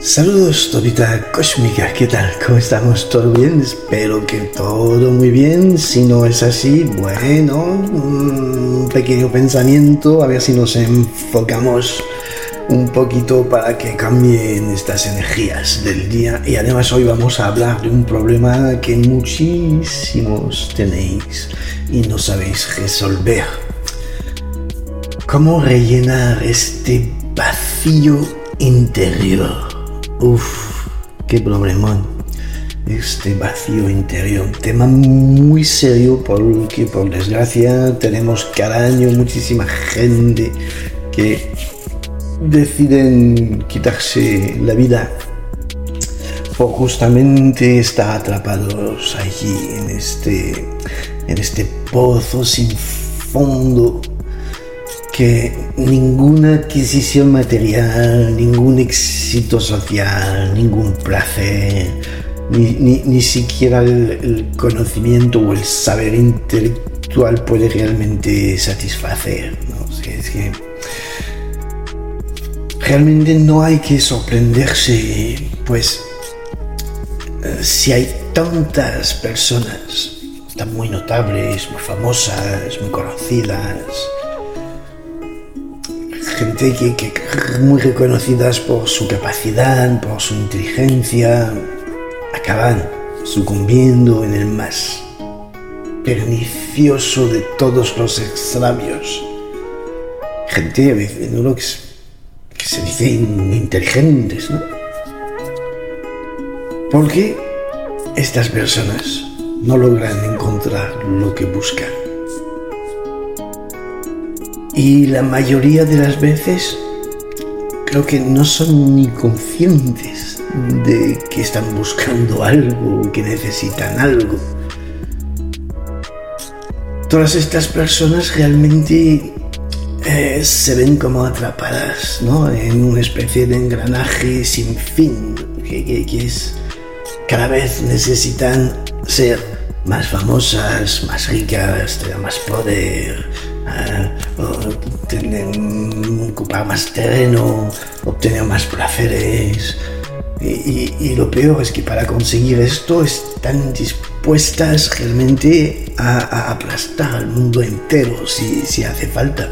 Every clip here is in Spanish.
Saludos, Tobita Cósmica, ¿qué tal? ¿Cómo estamos? ¿Todo bien? Espero que todo muy bien. Si no es así, bueno, un pequeño pensamiento, a ver si nos enfocamos un poquito para que cambien estas energías del día. Y además hoy vamos a hablar de un problema que muchísimos tenéis y no sabéis resolver. ¿Cómo rellenar este vacío interior? Uf, qué problemón. Este vacío interior. Tema muy serio porque por desgracia tenemos cada año muchísima gente que deciden quitarse la vida por justamente estar atrapados allí en este, en este pozo sin fondo que ninguna adquisición material, ningún éxito social, ningún placer, ni, siquiera el, conocimiento o el saber intelectual puede realmente satisfacer. es que realmente no hay que sorprenderse, pues si hay tantas personas tan muy notables, muy famosas, muy conocidas, gente que, muy reconocidas por su capacidad, por su inteligencia, acaban sucumbiendo en el más pernicioso de todos los extravios. Gente, no lo que, que se dice inteligentes, ¿no? Porque estas personas no logran encontrar lo que buscan. Y la mayoría de las veces creo que no son ni conscientes de que están buscando algo, que necesitan algo. Todas estas personas realmente eh, se ven como atrapadas ¿no? en una especie de engranaje sin fin, que, que es cada vez necesitan ser más famosas, más ricas, tener más poder, tener, ocupar más terreno, obtener más placeres. Y, lo peor es que para conseguir esto están dispuestas realmente a, aplastar al mundo entero si, si hace falta.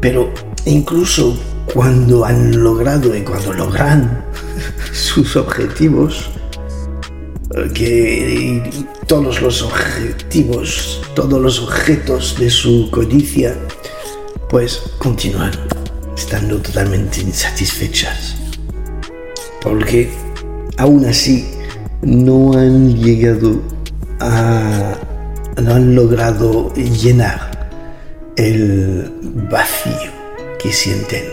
Pero incluso cuando han logrado y cuando logran sus objetivos, que todos los objetivos, todos los objetos de su codicia, pues continúan estando totalmente insatisfechas. Porque aún así no han llegado a, no han logrado llenar el vacío que sienten.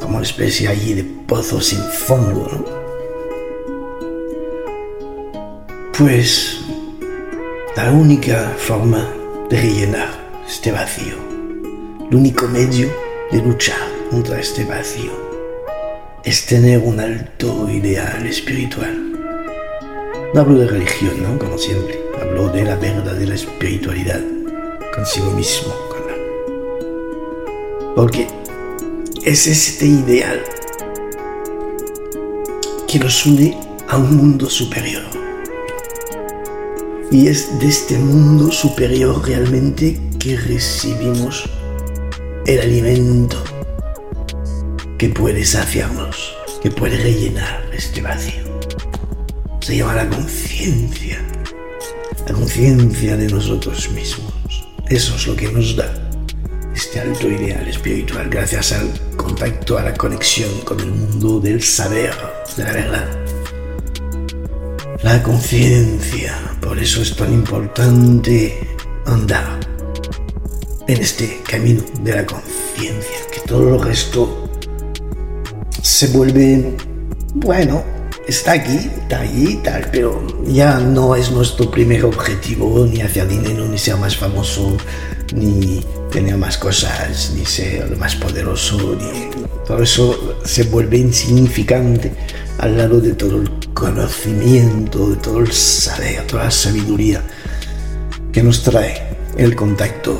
Como una especie allí de pozo sin fondo, ¿no? Pues la única forma de rellenar este vacío, el único medio de luchar contra este vacío, es tener un alto ideal espiritual. No hablo de religión, ¿no? Como siempre. Hablo de la verdadera espiritualidad consigo mismo. Porque es este ideal que nos une a un mundo superior y es de este mundo superior realmente que recibimos el alimento que puede saciarnos, que puede rellenar este vacío. Se llama la conciencia, la conciencia de nosotros mismos. Eso es lo que nos da este alto ideal espiritual gracias al contacto, a la conexión con el mundo del saber, de la verdad. La conciencia, por eso es tan importante andar en este camino de la conciencia, que todo lo resto se vuelve, bueno, está aquí, está allí, tal, pero ya no es nuestro primer objetivo, ni hacer dinero, ni ser más famoso, ni tener más cosas, ni ser más poderoso, ni todo eso se vuelve insignificante al lado de todo conocimiento, de todo el saber, toda la sabiduría que nos trae el contacto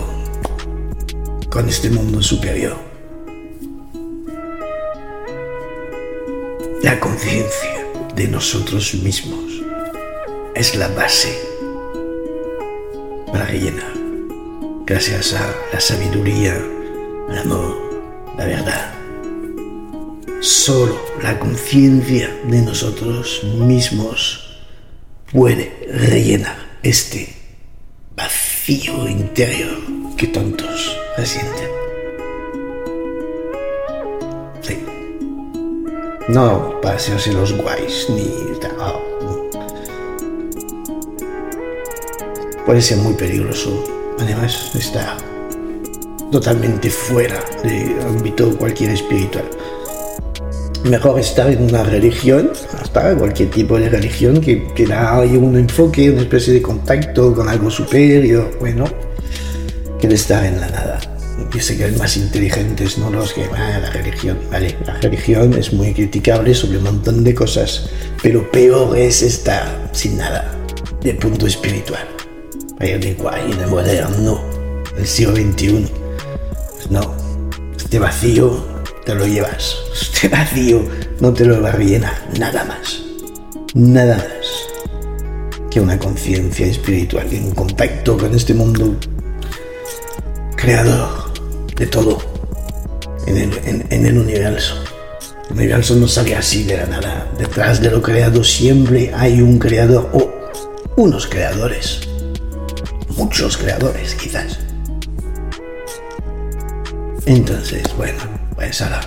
con este mundo superior. La conciencia de nosotros mismos es la base para rellenar. Gracias a la sabiduría, al amor, la verdad. Solo la conciencia de nosotros mismos puede rellenar este vacío interior que tantos resienten. Sí. No para hacerse los guays ni puede ser muy peligroso. Además, está totalmente fuera del ámbito cualquier espiritual. Mejor estar en una religión, hasta cualquier tipo de religión, que, que da un enfoque, una especie de contacto con algo superior, bueno, que de estar en la nada. Sé que los más inteligentes no los que van a la religión, ¿vale? La religión es muy criticable sobre un montón de cosas, pero peor es estar sin nada de punto espiritual. Vaya de guay, de moderno, del siglo XXI. No, este vacío te lo llevas. Este vacío no te lo va a rellenar nada más. Nada más que una conciencia espiritual en contacto con este mundo creador de todo en el, en el universo. El universo no sale así de la nada. Detrás de lo creado siempre hay un creador o unos creadores muchos creadores, quizás. Entonces, bueno, pues ahora,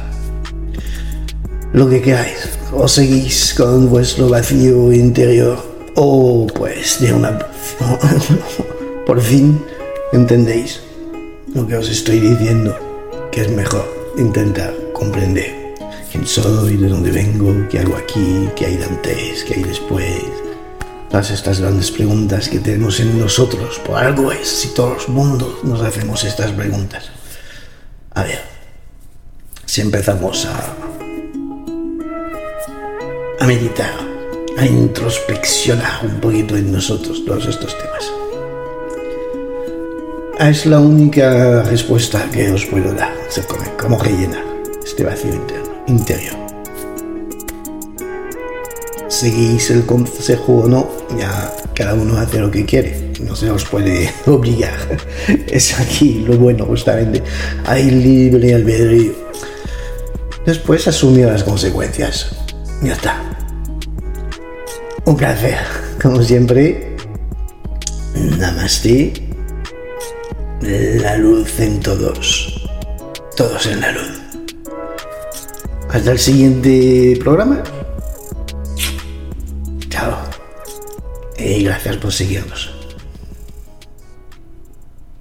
lo que queráis, o seguís con vuestro vacío interior, o pues de una... por fin entendéis lo que os estoy diciendo, que es mejor intentar comprender quién soy, de dónde vengo, qué hago aquí, qué hay antes, qué hay después. Todas estas grandes preguntas que tenemos en nosotros, por algo es, si todo el mundo nos hacemos estas preguntas. A ver, si empezamos a, a meditar, a introspeccionar un poquito en nosotros todos estos temas. Es la única respuesta que os puedo dar, cómo rellenar este vacío interno, interior seguís el consejo o no, ya cada uno hace lo que quiere, no se os puede obligar. Es aquí lo bueno, justamente. Hay libre albedrío. Después asumir las consecuencias. Ya está. Un placer, como siempre. Namaste. La luz en todos. Todos en la luz. Hasta el siguiente programa. y gracias por seguirnos.